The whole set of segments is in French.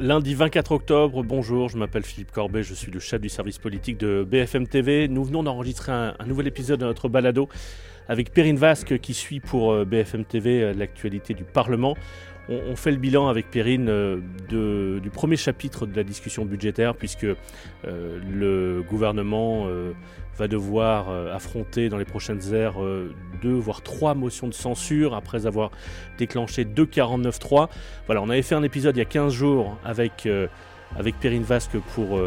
Lundi 24 octobre, bonjour, je m'appelle Philippe Corbet, je suis le chef du service politique de BFM TV. Nous venons d'enregistrer un, nouvel épisode de notre balado avec Perrine Vasque qui suit pour euh, BFM TV euh, l'actualité du Parlement. On, fait le bilan avec Perrine euh, du premier chapitre de la discussion budgétaire puisque le gouvernement va devoir affronter dans les prochaines heures deux voire trois motions de censure après avoir déclenché deux 49.3. Voilà, on avait fait un épisode il y a 15 jours avec, avec Perrine Vasque pour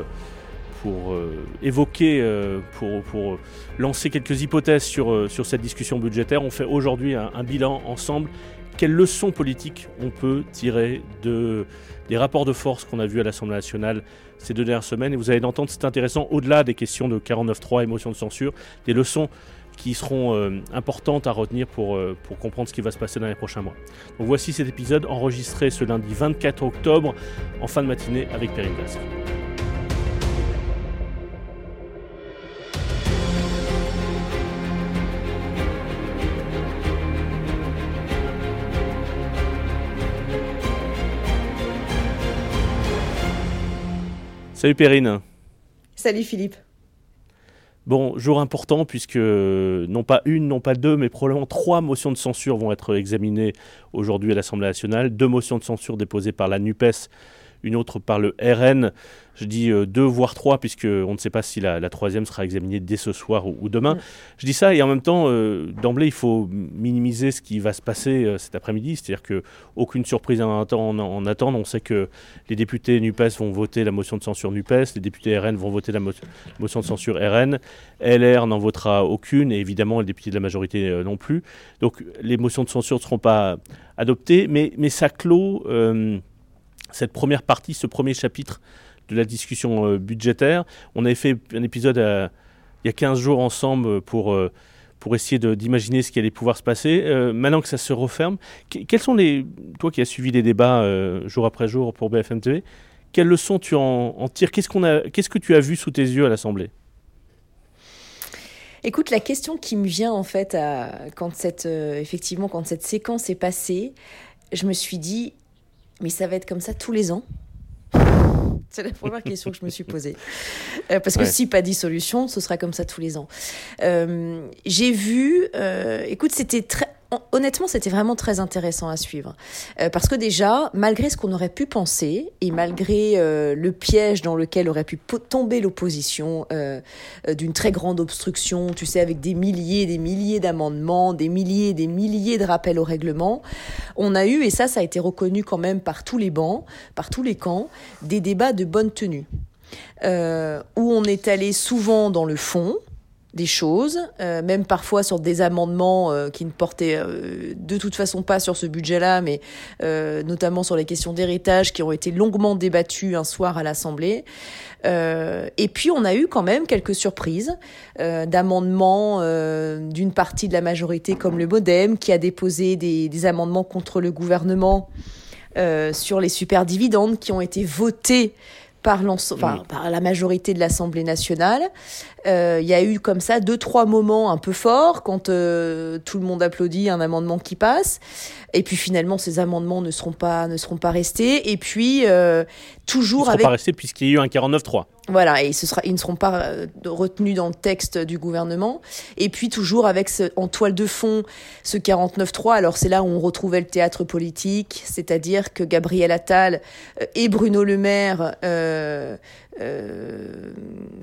euh, évoquer, euh, pour, lancer quelques hypothèses euh, sur cette discussion budgétaire. On fait aujourd'hui un, bilan ensemble. Quelles leçons politiques on peut tirer de, des rapports de force qu'on a vus à l'Assemblée nationale ces deux dernières semaines Et vous allez entendre, c'est intéressant, au-delà des questions de 49.3, émotion de censure, des leçons qui seront importantes à retenir pour, pour comprendre ce qui va se passer dans les prochains mois. Donc voici cet épisode enregistré ce lundi 24 octobre en fin de matinée avec Perrine Basque. Salut Perrine. Salut Philippe. Bon, jour important puisque non pas une, non pas deux, mais probablement trois motions de censure vont être examinées aujourd'hui à l'Assemblée nationale. Deux motions de censure déposées par la NUPES une autre par le RN. Je dis euh, deux voire trois puisque on ne sait pas si la, troisième sera examinée dès ce soir ou, demain. Je dis ça et en même temps euh, d'emblée il faut minimiser ce qui va se passer euh, cet après-midi, c'est-à-dire que aucune surprise en, en, attendre. On sait que les députés Nupes vont voter la motion de censure Nupes, les députés RN vont voter la motion de censure RN, LR n'en votera aucune et évidemment les députés de la majorité non plus. Donc les motions de censure ne seront pas adoptées, mais, mais ça clôt cette première partie, ce premier chapitre de la discussion euh, budgétaire. On avait fait un épisode euh, il y a 15 jours ensemble pour, euh, pour essayer d'imaginer ce qui allait pouvoir se passer. maintenant que ça se referme, quels sont les. Toi qui as suivi les débats jour après jour pour BFM TV, quelles leçons tu en, tires? Qu'est-ce que tu as vu sous tes yeux à l'Assemblée? Écoute, la question qui me vient en fait à, quand cette, effectivement, quand cette séquence est passée, je me suis dit, mais ça va être comme ça tous les ans c'est la première question que je me suis posée. Euh, parce que si pas dissolution, ce sera comme ça tous les ans. Euh, j'ai vu, euh, écoute, c'était très, honnêtement, c'était vraiment très intéressant à suivre. Euh, parce que déjà, malgré ce qu'on aurait pu penser, et malgré euh, le piège dans lequel aurait pu tomber l'opposition euh, d'une très grande obstruction, tu sais, avec des milliers et des milliers d'amendements, des milliers et des milliers de rappels au règlement, on a eu, et ça, ça a été reconnu quand même par tous les bancs, par tous les camps, des débats de bonne tenue. où on est allé souvent dans le fond, des choses, euh, même parfois sur des amendements euh, qui ne portaient euh, de toute façon pas sur ce budget-là, mais notamment sur les questions d'héritage qui ont été longuement débattues un soir à l'Assemblée. et puis on a eu quand même quelques surprises d'amendements d'une partie de la majorité comme le MoDem qui a déposé des, des amendements contre le gouvernement sur les super dividendes qui ont été votés par, par la majorité de l'Assemblée nationale. Euh, il y a eu comme ça deux trois moments un peu forts quand euh, tout le monde applaudit un amendement qui passe et puis finalement ces amendements ne seront pas ne seront pas restés et puis euh, toujours Ils avec pas restés puisqu'il y a eu un 49-3. Voilà, et ce sera, ils ne seront pas euh, retenus dans le texte du gouvernement. Et puis toujours avec ce, en toile de fond ce 49-3, alors c'est là où on retrouvait le théâtre politique, c'est-à-dire que Gabriel Attal euh, et Bruno Le Maire euh, euh,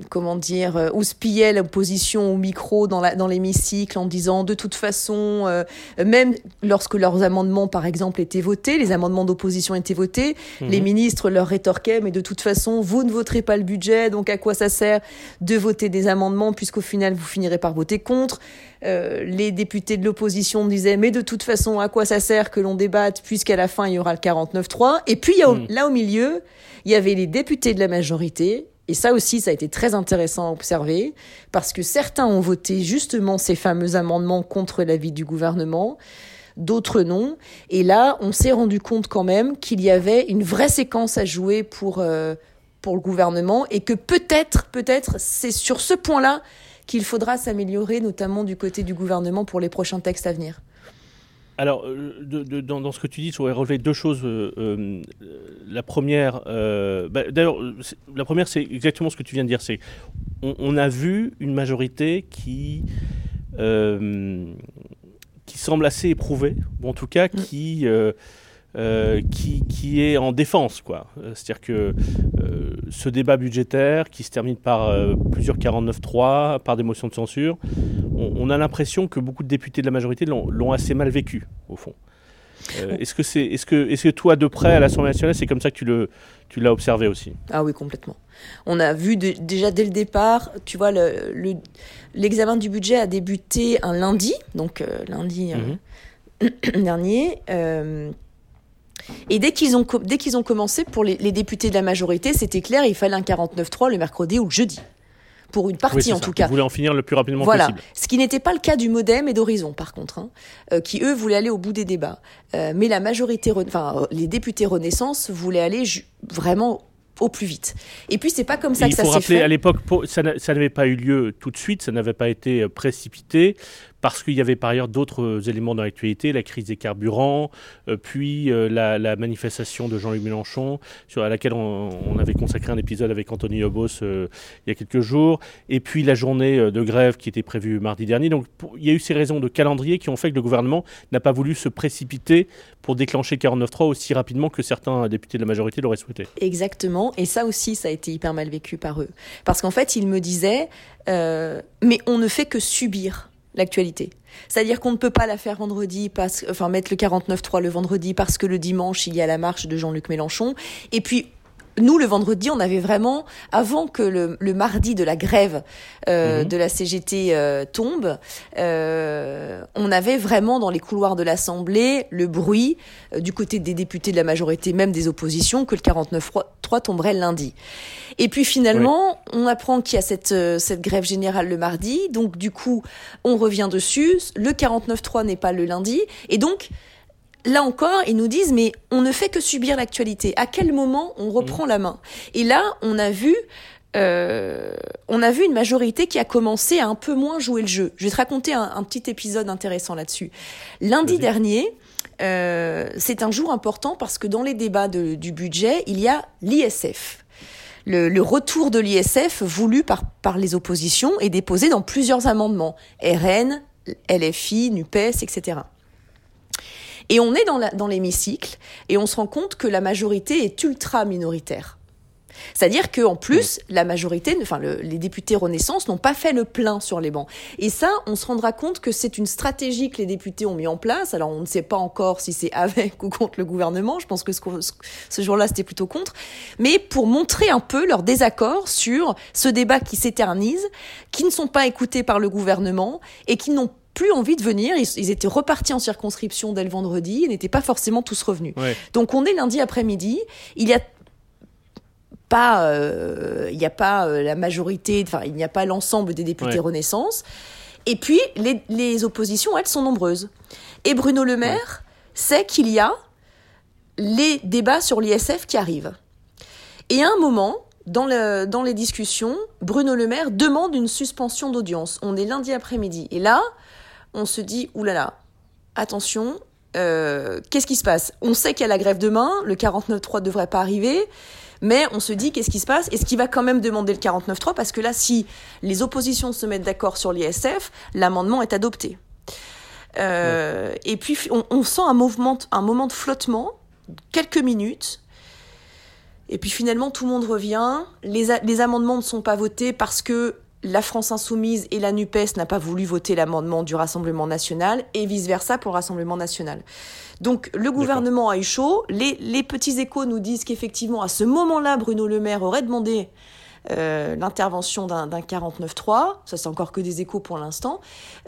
comment dire, euh, houspillait l'opposition au micro dans la, dans l'hémicycle en disant de toute façon, euh, même lorsque leurs amendements, par exemple, étaient votés, les amendements d'opposition étaient votés, mhm. les ministres leur rétorquaient, mais de toute façon, vous ne voterez pas le budget, donc à quoi ça sert de voter des amendements puisqu'au final, vous finirez par voter contre. Euh, les députés de l'opposition disaient mais de toute façon à quoi ça sert que l'on débatte puisqu'à la fin il y aura le 49-3 et puis hmm. là au milieu il y avait les députés de la majorité et ça aussi, ça a été très intéressant à observer, parce que certains ont voté justement ces fameux amendements contre l'avis du gouvernement, d'autres non. Et là, on s'est rendu compte quand même qu'il y avait une vraie séquence à jouer pour, euh, pour le gouvernement, et que peut-être, peut-être, c'est sur ce point-là qu'il faudra s'améliorer, notamment du côté du gouvernement pour les prochains textes à venir. Alors, dans, ce que tu dis, je voudrais relever deux choses. la première, bah, d'ailleurs, la première, c'est exactement ce que tu viens de dire. C'est, on, a vu une majorité qui qui semble assez éprouvée, ou en tout cas mm. qui euh, qui, qui, est en défense. quoi. Euh, c'est-à-dire que euh, ce débat budgétaire qui se termine par plusieurs 49-3, par des motions de censure, on, a l'impression que beaucoup de députés de la majorité l'ont assez mal vécu, au fond. est-ce que c'est, est-ce que, est-ce que toi, de près à l'Assemblée nationale, c'est comme ça que tu le, tu l'as observé aussi? Ah oui, complètement. On a vu déjà dès le départ, tu vois, le, l'examen du budget a débuté un lundi, donc lundi mhm. dernier. Et dès qu'ils ont, dès qu'ils ont commencé, pour les, députés de la majorité, c'était clair, il fallait un 49-3 le mercredi ou le jeudi. Pour une partie en tout cas. Ils voulaient en finir le plus rapidement voilà. possible. Ce qui n'était pas le cas du Modem et d'Horizon par contre, hein, euh, qui eux voulaient aller au bout des débats. Euh, mais la majorité, enfin les députés Renaissance voulaient aller vraiment au plus vite. Et puis c'est pas comme ça que ça s'est fait. Il faut rappeler à l'époque, ça n'avait pas eu lieu tout de suite, ça n'avait pas été euh, précipité parce qu'il y avait par ailleurs d'autres euh, éléments dans l'actualité, la crise des carburants, euh, puis la, manifestation de Jean-Luc Mélenchon, sur, à laquelle on, avait consacré un épisode avec Anthony Obos il y a quelques jours, et puis la journée de grève qui était prévue mardi dernier. Donc il y a eu ces raisons de calendrier qui ont fait que le gouvernement n'a pas voulu se précipiter pour déclencher 49.3 aussi rapidement que certains députés de la majorité l'auraient souhaité. Exactement. Et ça aussi, ça a été hyper mal vécu par eux. Parce qu'en fait, ils me disaient, euh, mais on ne fait que subir l'actualité. C'est-à-dire qu'on ne peut pas la faire vendredi, parce, enfin mettre le 49.3 le vendredi parce que le dimanche il y a la marche de Jean-Luc Mélenchon. Et puis nous, le vendredi, on avait vraiment, avant que le, mardi de la grève euh, mhm. de la CGT euh, tombe, euh, on avait vraiment dans les couloirs de l'Assemblée le bruit du côté des députés de la majorité, même des oppositions, que le 49.3 tomberait lundi. Et puis finalement, on apprend qu'il y a cette, cette grève générale le mardi, donc du coup, on revient dessus. Le 49.3 n'est pas le lundi, et donc là encore, ils nous disent, mais on ne fait que subir l'actualité. À quel moment on reprend mmh. la main? Et là, on a vu... Euh, on a vu une majorité qui a commencé à un peu moins jouer le jeu. Je vais te raconter un, petit épisode intéressant là-dessus. Lundi dernier, euh, c'est un jour important parce que dans les débats du budget, il y a l'ISF. Le, retour de l'ISF voulu par, les oppositions et déposé dans plusieurs amendements. RN, LFI, NUPES, etc. Et on est dans l'hémicycle et on se rend compte que la majorité est ultra minoritaire. C'est-à-dire qu'en plus, la majorité, enfin les députés Renaissance n'ont pas fait le plein sur les bancs. Et ça, on se rendra compte que c'est une stratégie que les députés ont mis en place. Alors on ne sait pas encore si c'est avec ou contre le gouvernement. Je pense que ce, ce jour-là, c'était plutôt contre. Mais pour montrer un peu leur désaccord sur ce débat qui s'éternise, qui ne sont pas écoutés par le gouvernement et qui n'ont plus envie de venir. Ils, étaient repartis en circonscription dès le vendredi et n'étaient pas forcément tous revenus. Donc on est lundi après-midi. Il y a pas, euh, il n'y a pas euh, la majorité, enfin il n'y a pas l'ensemble des députés Renaissance. Et puis les, oppositions, elles sont nombreuses. Et Bruno Le Maire sait qu'il y a les débats sur l'ISF qui arrivent. Et à un moment, dans, le, dans les discussions, Bruno Le Maire demande une suspension d'audience. On est lundi après-midi. Et là, on se dit, oulala, attention, euh, qu'est-ce qui se passe? On sait qu'il y a la grève demain, le 49.3 devrait pas arriver, mais on se dit, qu'est-ce qui se passe? Est-ce qu'il va quand même demander le 49.3 Parce que là, si les oppositions se mettent d'accord sur l'ISF, l'amendement est adopté. Euh, et puis, on, sent un, mouvement, un moment de flottement, quelques minutes, et puis finalement, tout le monde revient. Les, les amendements ne sont pas votés parce que la France insoumise et la NUPES n'a pas voulu voter l'amendement du Rassemblement national et vice-versa pour le Rassemblement national. Donc le gouvernement a eu chaud. Les, petits échos nous disent qu'effectivement, à ce moment-là, Bruno Le Maire aurait demandé euh, l'intervention d'un 49-3. Ça, c'est encore que des échos pour l'instant.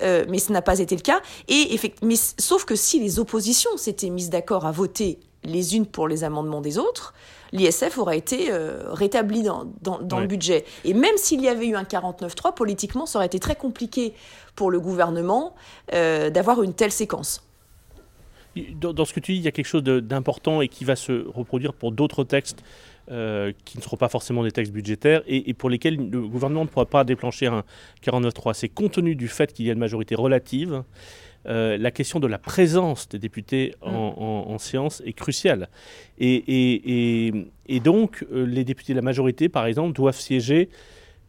Euh, mais ce n'a pas été le cas. Et mais, sauf que si les oppositions s'étaient mises d'accord à voter les unes pour les amendements des autres, l'ISF aurait été euh, rétabli dans, le budget. Et même s'il y avait eu un 49-3, politiquement, ça aurait été très compliqué pour le gouvernement euh, d'avoir une telle séquence. Dans, ce que tu dis, il y a quelque chose d'important et qui va se reproduire pour d'autres textes euh, qui ne seront pas forcément des textes budgétaires et, pour lesquels le gouvernement ne pourra pas déclencher un 49-3. C'est compte tenu du fait qu'il y a une majorité relative la question de la présence des députés en, mm. séance est cruciale. Et, et donc, les députés de la majorité, par exemple, doivent siéger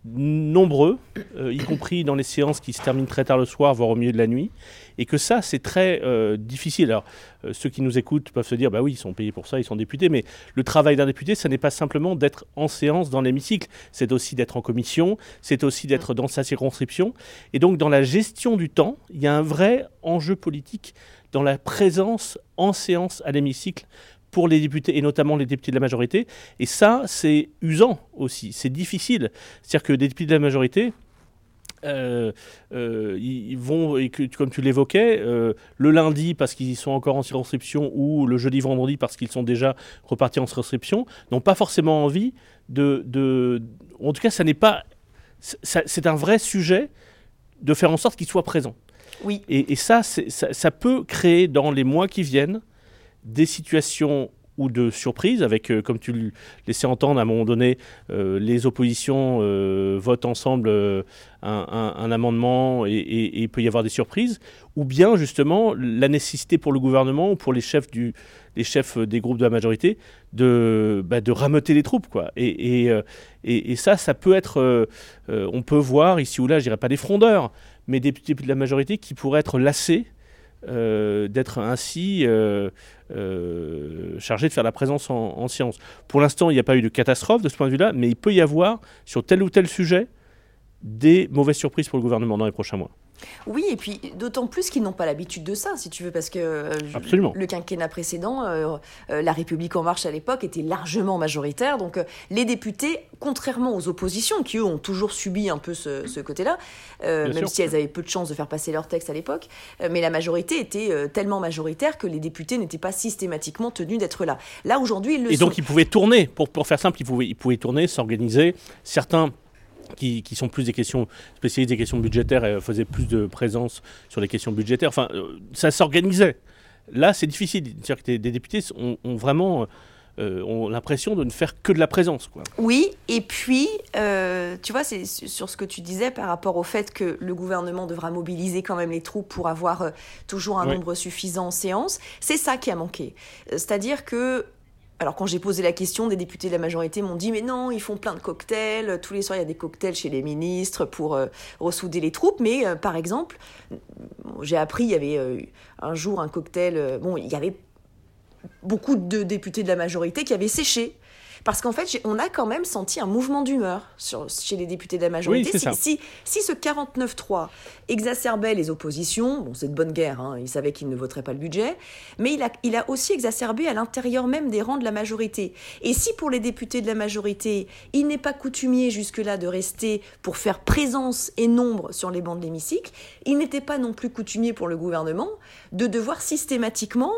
nombreux, euh, y compris dans les séances qui se terminent très tard le soir, voire au milieu de la nuit, et que ça, c'est très euh, difficile. Alors, euh, ceux qui nous écoutent peuvent se dire, bah oui, ils sont payés pour ça, ils sont députés, mais le travail d'un député, ce n'est pas simplement d'être en séance dans l'hémicycle, c'est aussi d'être en commission, c'est aussi d'être dans sa circonscription, et donc dans la gestion du temps, il y a un vrai enjeu politique dans la présence en séance à l'hémicycle pour les députés, et notamment les députés de la majorité. Et ça, c'est usant aussi, c'est difficile. C'est-à-dire que des députés de la majorité, euh, euh, ils vont, et que, comme tu l'évoquais, euh, le lundi parce qu'ils sont encore en circonscription ou le jeudi, vendredi parce qu'ils sont déjà repartis en circonscription, n'ont pas forcément envie de, de... En tout cas, ça n'est pas... C'est un vrai sujet de faire en sorte qu'ils soient présents. Oui. Et, et ça, ça, ça, peut créer dans les mois qui viennent des situations ou de surprise, avec, euh, comme tu le laissais entendre à un moment donné, euh, les oppositions euh, votent ensemble un, amendement et, il peut y avoir des surprises, ou bien justement la nécessité pour le gouvernement ou pour les chefs, du, chefs des groupes de la majorité de, bah, rameuter les troupes. Quoi. Et, et, ça, ça peut être, on peut voir ici ou là, je dirais pas des frondeurs, mais des députés de la majorité qui pourraient être lassés euh, d'être ainsi euh, euh, chargé de faire la présence en, en sciences. Pour l'instant, il n'y a pas eu de catastrophe de ce point de vue-là, mais il peut y avoir sur tel ou tel sujet des mauvaises surprises pour le gouvernement dans les prochains mois. Oui, et puis d'autant plus qu'ils n'ont pas l'habitude de ça, si tu veux, parce que euh, le quinquennat précédent, euh, euh, la République en marche à l'époque était largement majoritaire. Donc les députés, contrairement aux oppositions, qui eux ont toujours subi un peu ce, côté-là, même si elles avaient peu de chances de faire passer leur texte à l'époque, mais la majorité était tellement majoritaire que les députés n'étaient pas systématiquement tenus d'être là. Là aujourd'hui, ils le et donc ils pouvaient tourner, pour, pour faire simple, ils pouvaient, ils pouvaient tourner, s'organiser. Certains qui, sont plus des questions spécialisées, des questions budgétaires, et faisaient plus de présence sur les questions budgétaires. Enfin, euh, ça s'organisait. Là, c'est difficile. C'est-à-dire que des députés ont, vraiment euh, ont l'impression de ne faire que de la présence. Quoi. Oui, et puis, euh, tu vois, c'est sur ce que tu disais par rapport au fait que le gouvernement devra mobiliser quand même les troupes pour avoir toujours un nombre suffisant en séance. C'est ça qui a manqué. C'est-à-dire que alors quand j'ai posé la question, des députés de la majorité m'ont dit mais non, ils font plein de cocktails, tous les soirs il y a des cocktails chez les ministres pour euh, ressouder les troupes, mais euh, par exemple, j'ai appris, il y avait euh, un jour un cocktail, bon, il y avait beaucoup de députés de la majorité qui avaient séché parce qu'en fait, on a quand même senti un mouvement d'humeur chez les députés de la majorité. si, si, ce 49-3 exacerbait les oppositions, bon, c'est de bonne guerre, hein, ils savaient qu'ils ne voteraient pas le budget, mais il a, il a aussi exacerbé à l'intérieur même des rangs de la majorité. Et si pour les députés de la majorité, il n'est pas coutumier jusque-là de rester pour faire présence et nombre sur les bancs de l'hémicycle, il n'était pas non plus coutumier pour le gouvernement de devoir systématiquement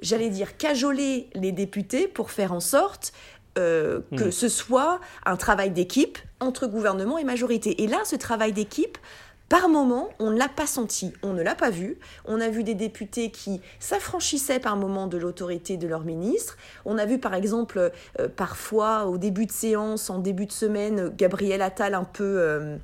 j'allais dire, cajoler les députés pour faire en sorte euh, que hmm. ce soit un travail d'équipe entre gouvernement et majorité. Et là, ce travail d'équipe, par moment, on ne l'a pas senti, on ne l'a pas vu. On a vu des députés qui s'affranchissaient par moment de l'autorité de leur ministre. On a vu par exemple euh, parfois au début de séance, en début de semaine, Gabriel Attal un peu, euh,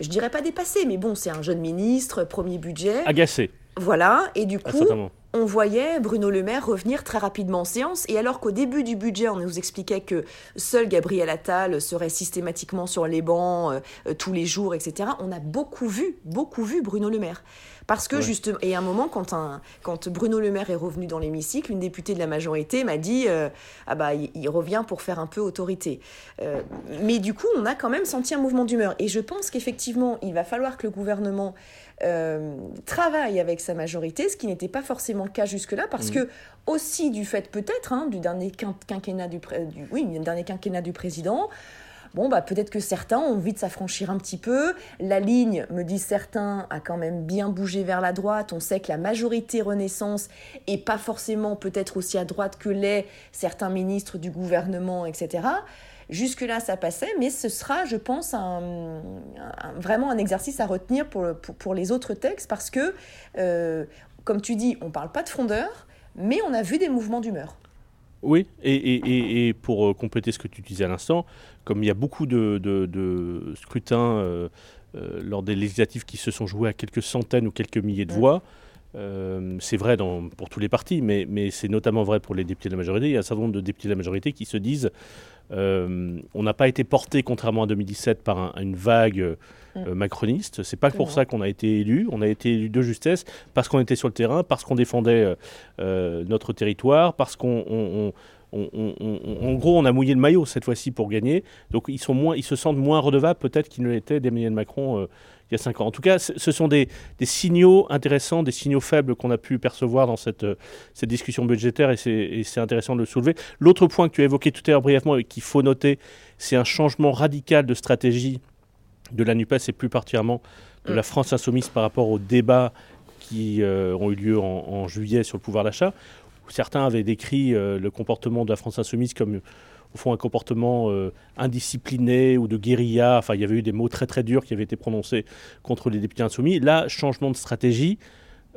je dirais pas dépassé, mais bon, c'est un jeune ministre, premier budget. Agacé. Voilà, et du coup, on voyait Bruno Le Maire revenir très rapidement en séance. Et alors qu'au début du budget, on nous expliquait que seul Gabriel Attal serait systématiquement sur les bancs euh, euh, tous les jours, etc., on a beaucoup vu, beaucoup vu Bruno Le Maire. Parce que justement, et à un moment, quand, un, quand Bruno Le Maire est revenu dans l'hémicycle, une députée de la majorité m'a dit euh, Ah bah, il, revient pour faire un peu autorité. mais du coup, on a quand même senti un mouvement d'humeur. Et je pense qu'effectivement, il va falloir que le gouvernement euh, travaille avec sa majorité, ce qui n'était pas forcément le cas jusque-là, parce mm. que aussi du fait peut-être hein, du dernier quinquennat du, du, oui, dernier quinquennat du président, bon, bah, peut-être que certains ont envie de s'affranchir un petit peu. La ligne, me disent certains, a quand même bien bougé vers la droite. On sait que la majorité Renaissance est pas forcément peut-être aussi à droite que les certains ministres du gouvernement, etc. Jusque-là, ça passait, mais ce sera, je pense, un, vraiment un exercice à retenir pour, pour, les autres textes parce que, euh, comme tu dis, on ne parle pas de fondeur, mais on a vu des mouvements d'humeur. Oui, et, et, pour euh, compléter ce que tu disais à l'instant, comme il y a beaucoup de, de, scrutins euh, lors des législatives qui se sont joués à quelques centaines ou quelques milliers de voix, c'est vrai pour tous les partis, mais, mais c'est notamment vrai pour les députés de la majorité. Il y a un certain nombre de députés de la majorité qui se disent on n'a pas été porté, contrairement à 2017, par une vague Mm. Euh, macroniste. C'est pas pour ça qu'on a été élu. On a été élu de justesse parce qu'on était sur le terrain, parce qu'on défendait euh, euh, notre territoire, parce qu'on en gros, on a mouillé le maillot cette fois-ci pour gagner. Donc, ils, sont moins, ils se sentent moins redevables peut-être qu'ils ne l'étaient d'Emmanuel Macron il y a cinq ans. En tout cas, ce sont des, signaux intéressants, des signaux faibles qu'on a pu percevoir dans cette, cette discussion budgétaire et c'est intéressant de le soulever. L'autre point que tu as évoqué tout à l'heure brièvement et qu'il faut noter, c'est un changement radical de stratégie de la NUPES et plus particulièrement de la mm. France insoumise par rapport aux débats qui euh, ont eu lieu en, juillet sur le pouvoir d'achat, certains avaient décrit euh, le comportement de la France insoumise comme au fond un comportement euh, indiscipliné ou de guérilla. Enfin, il y avait eu des mots très très durs qui avaient été prononcés contre les députés insoumis. Là, changement de stratégie,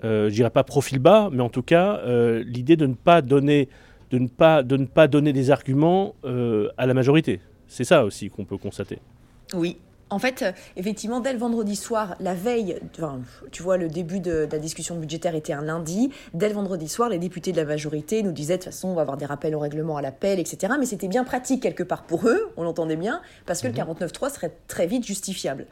je dirais pas profil bas, mais en tout cas, l'idée de ne pas donner de ne pas, de ne pas donner des arguments à la majorité. C'est ça aussi qu'on peut constater. Oui, en fait, effectivement, dès le vendredi soir, la veille, tu vois, le début de, la discussion budgétaire était un lundi. Dès le vendredi soir, les députés de la majorité nous disaient de toute façon, on va avoir des rappels au règlement à l'appel, etc. Mais c'était bien pratique quelque part pour eux, on l'entendait bien, parce que le 49.3 mhm. serait très vite justifiable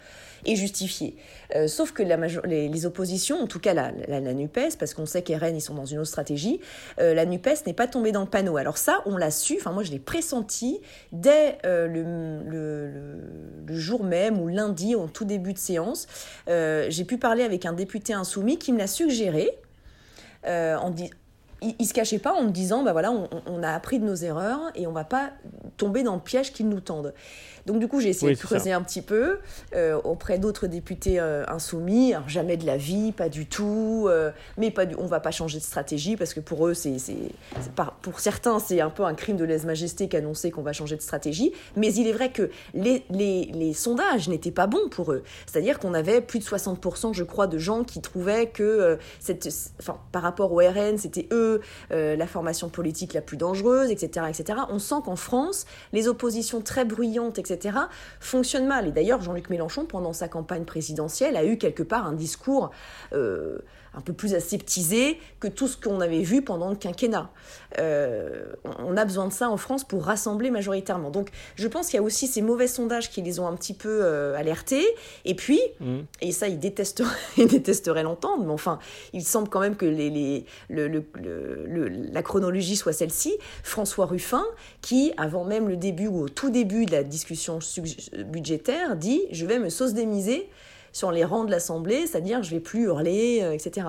et justifié. Euh, sauf que la les, oppositions, en tout cas la, la, NUPES, parce qu'on sait qu'RN, ils sont dans une autre stratégie, euh, la NUPES n'est pas tombée dans le panneau. Alors ça, on l'a su, enfin moi je l'ai pressenti dès euh, le, le, jour même ou lundi, en tout début de séance. J'ai pu parler avec un député insoumis qui me l'a suggéré. dit il, ne se cachait pas en me disant bah voilà on, on, a appris de nos erreurs et on va pas tomber dans le piège qu'ils nous tendent. Donc du coup, j'ai essayé de creuser un petit peu euh, auprès d'autres députés euh, insoumis. Alors, jamais de la vie, pas du tout. Euh, mais pas du, on va pas changer de stratégie parce que pour eux, c'est, pour certains, c'est un peu un crime de lèse-majesté qu'annoncer qu'on va changer de stratégie. Mais il est vrai que les, les, les sondages n'étaient pas bons pour eux. C'est-à-dire qu'on avait plus de 60%, je crois, de gens qui trouvaient que cette, enfin, par rapport au RN, c'était eux la formation politique la plus dangereuse, etc., etc. On sent qu'en France, les oppositions très bruyantes, etc fonctionne mal. Et d'ailleurs, Jean-Luc Mélenchon, pendant sa campagne présidentielle, a eu quelque part un discours euh, un peu plus aseptisé que tout ce qu'on avait vu pendant le quinquennat. Euh, on a besoin de ça en France pour rassembler majoritairement. Donc je pense qu'il y a aussi ces mauvais sondages qui les ont un petit peu euh, alertés. Et puis, mmh. et ça ils détesteraient, ils détesteraient l'entendre, mais enfin, il semble quand même que les, les, le, le, la chronologie soit celle-ci. François Ruffin, qui avant même le début ou au tout début de la discussion budgétaire, dit « je vais me sauce démiser » sur les rangs de l'Assemblée, c'est-à-dire je vais plus hurler, euh, etc.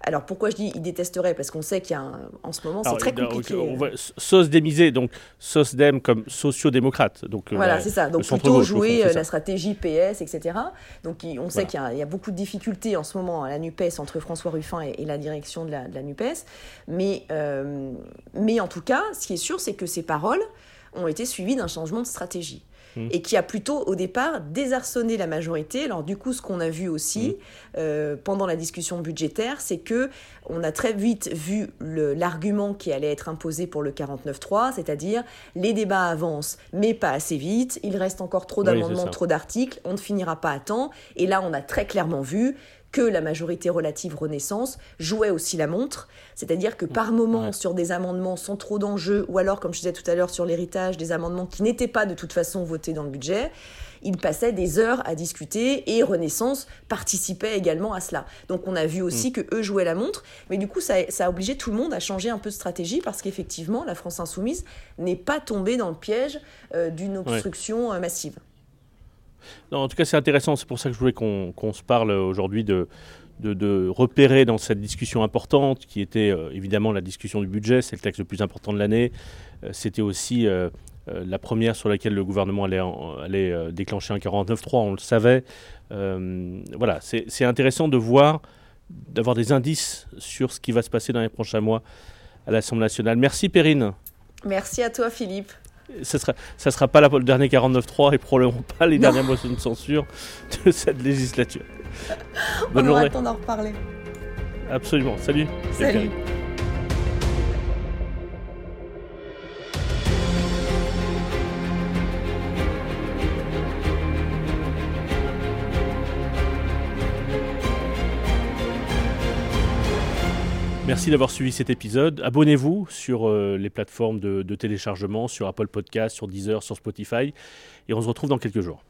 Alors pourquoi je dis il détesterait? Parce qu'on sait qu'il y a en ce moment, c'est très compliqué. On sauce démisée, donc sauce dem comme sociodémocrate. Donc, euh, voilà, c'est ça. Donc plutôt jouer euh, la stratégie PS, etc. Donc on sait qu'il y, a beaucoup de difficultés en ce moment à la NUPES entre François Ruffin et, la direction de la, NUPES. Mais, mais en tout cas, ce qui est sûr, c'est que ces paroles ont été suivies d'un changement de stratégie. Mm. et qui a plutôt au départ désarçonné la majorité. Alors du coup, ce qu'on a vu aussi mm. euh, pendant la discussion budgétaire, c'est que on a très vite vu l'argument qui allait être imposé pour le 49.3, c'est-à-dire les débats avancent, mais pas assez vite, il reste encore trop d'amendements, trop d'articles, on ne finira pas à temps. Et là, on a très clairement vu que la majorité relative Renaissance jouait aussi la montre, c'est-à-dire que par moment, sur des amendements sans trop d'enjeux, ou alors, comme je disais tout à l'heure, sur l'héritage, des amendements qui n'étaient pas de toute façon votés dans le budget, il passait des heures à discuter et Renaissance participait également à cela. Donc on a vu aussi mm. que eux jouaient la montre, mais du coup ça, a obligé tout le monde à changer un peu de stratégie parce qu'effectivement la France insoumise n'est pas tombée dans le piège euh, d'une obstruction euh, massive en tout cas, c'est intéressant. C'est pour ça que je voulais qu'on se parle aujourd'hui de, de, repérer dans cette discussion importante, qui était euh, évidemment la discussion du budget, c'est le texte le plus important de l'année. Euh, c'était aussi euh, la première sur laquelle le gouvernement allait, allait déclencher un 49.3, on le savait. voilà, c'est intéressant de voir, d'avoir des indices sur ce qui va se passer dans les prochains mois à l'Assemblée nationale. Merci Perrine. Merci à toi Philippe ça sera, ça sera pas la, le dernier 49.3 et probablement pas les dernières motions de censure de cette législature. Bonne On journée. On d'en reparler. Absolument. Salut. Salut. Merci d'avoir suivi cet épisode. Abonnez-vous sur euh, les plateformes de, de téléchargement, sur Apple Podcast, sur Deezer, sur Spotify. Et on se retrouve dans quelques jours.